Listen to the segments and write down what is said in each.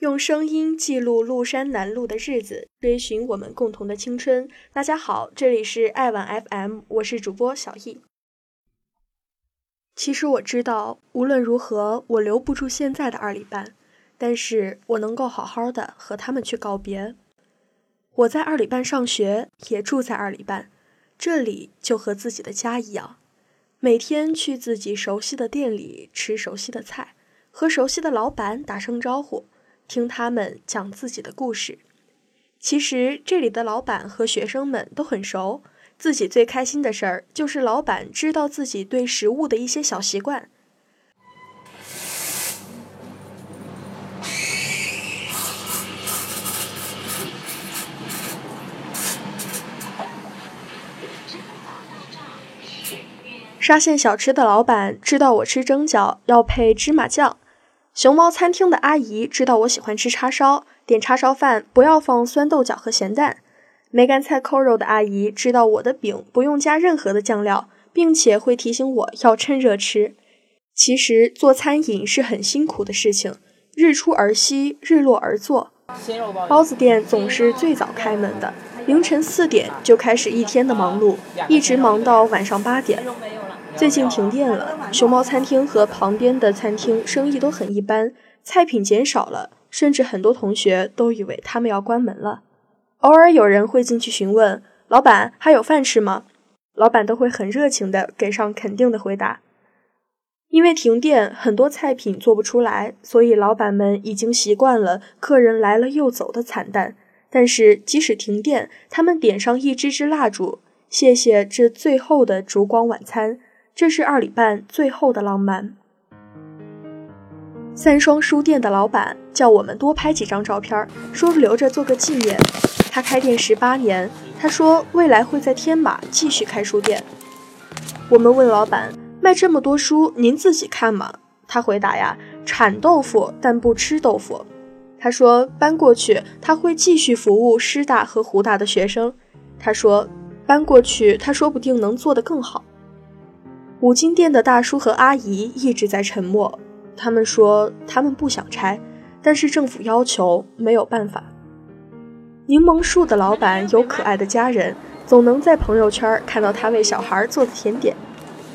用声音记录麓山南路的日子，追寻我们共同的青春。大家好，这里是爱晚 FM，我是主播小易。其实我知道，无论如何，我留不住现在的二里半，但是我能够好好的和他们去告别。我在二里半上学，也住在二里半，这里就和自己的家一样，每天去自己熟悉的店里吃熟悉的菜，和熟悉的老板打声招呼。听他们讲自己的故事。其实这里的老板和学生们都很熟，自己最开心的事儿就是老板知道自己对食物的一些小习惯。沙县小吃的老板知道我吃蒸饺要配芝麻酱。熊猫餐厅的阿姨知道我喜欢吃叉烧，点叉烧饭不要放酸豆角和咸蛋。梅干菜扣肉的阿姨知道我的饼不用加任何的酱料，并且会提醒我要趁热吃。其实做餐饮是很辛苦的事情，日出而息，日落而作。包子店总是最早开门的，凌晨四点就开始一天的忙碌，一直忙到晚上八点。最近停电了，熊猫餐厅和旁边的餐厅生意都很一般，菜品减少了，甚至很多同学都以为他们要关门了。偶尔有人会进去询问老板还有饭吃吗？老板都会很热情的给上肯定的回答。因为停电，很多菜品做不出来，所以老板们已经习惯了客人来了又走的惨淡。但是即使停电，他们点上一支支蜡烛，谢谢这最后的烛光晚餐。这是二里半最后的浪漫。三双书店的老板叫我们多拍几张照片，说留着做个纪念。他开店十八年，他说未来会在天马继续开书店。我们问老板卖这么多书，您自己看吗？他回答呀，产豆腐但不吃豆腐。他说搬过去他会继续服务师大和湖大的学生。他说搬过去他说不定能做得更好。五金店的大叔和阿姨一直在沉默。他们说他们不想拆，但是政府要求，没有办法。柠檬树的老板有可爱的家人，总能在朋友圈看到他为小孩做的甜点。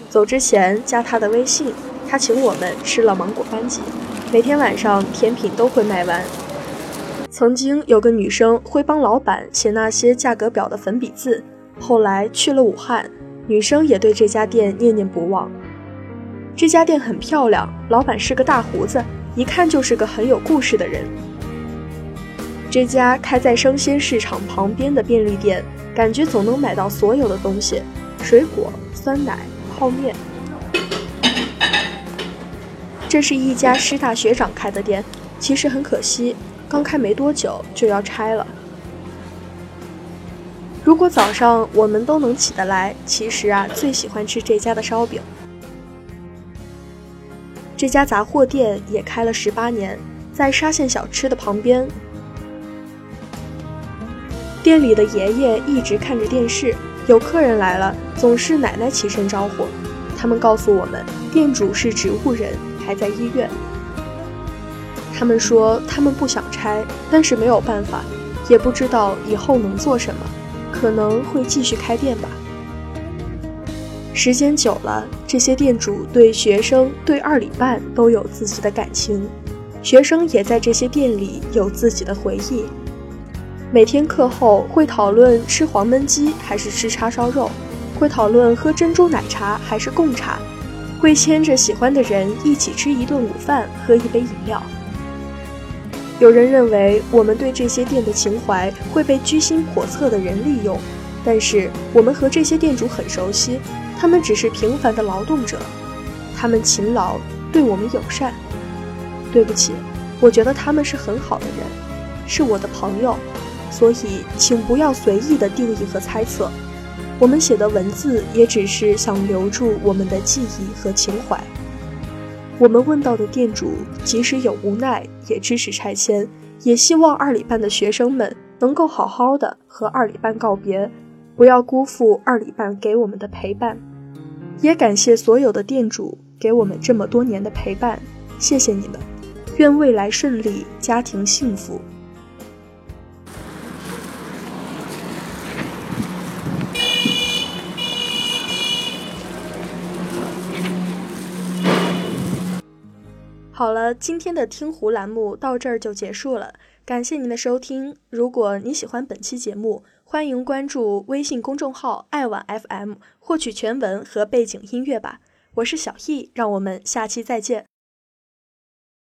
走之前加他的微信，他请我们吃了芒果班戟。每天晚上甜品都会卖完。曾经有个女生会帮老板写那些价格表的粉笔字，后来去了武汉。女生也对这家店念念不忘。这家店很漂亮，老板是个大胡子，一看就是个很有故事的人。这家开在生鲜市场旁边的便利店，感觉总能买到所有的东西：水果、酸奶、泡面。这是一家师大学长开的店，其实很可惜，刚开没多久就要拆了。如果早上我们都能起得来，其实啊，最喜欢吃这家的烧饼。这家杂货店也开了十八年，在沙县小吃的旁边。店里的爷爷一直看着电视，有客人来了，总是奶奶起身招呼。他们告诉我们，店主是植物人，还在医院。他们说他们不想拆，但是没有办法，也不知道以后能做什么。可能会继续开店吧。时间久了，这些店主对学生、对二里半都有自己的感情，学生也在这些店里有自己的回忆。每天课后会讨论吃黄焖鸡还是吃叉烧肉，会讨论喝珍珠奶茶还是贡茶，会牵着喜欢的人一起吃一顿午饭，喝一杯饮料。有人认为我们对这些店的情怀会被居心叵测的人利用，但是我们和这些店主很熟悉，他们只是平凡的劳动者，他们勤劳，对我们友善。对不起，我觉得他们是很好的人，是我的朋友，所以请不要随意的定义和猜测。我们写的文字也只是想留住我们的记忆和情怀。我们问到的店主，即使有无奈，也支持拆迁，也希望二里半的学生们能够好好的和二里半告别，不要辜负二里半给我们的陪伴。也感谢所有的店主给我们这么多年的陪伴，谢谢你们。愿未来顺利，家庭幸福。好了，今天的听湖栏目到这儿就结束了，感谢您的收听。如果你喜欢本期节目，欢迎关注微信公众号“爱晚 FM”，获取全文和背景音乐吧。我是小易，让我们下期再见。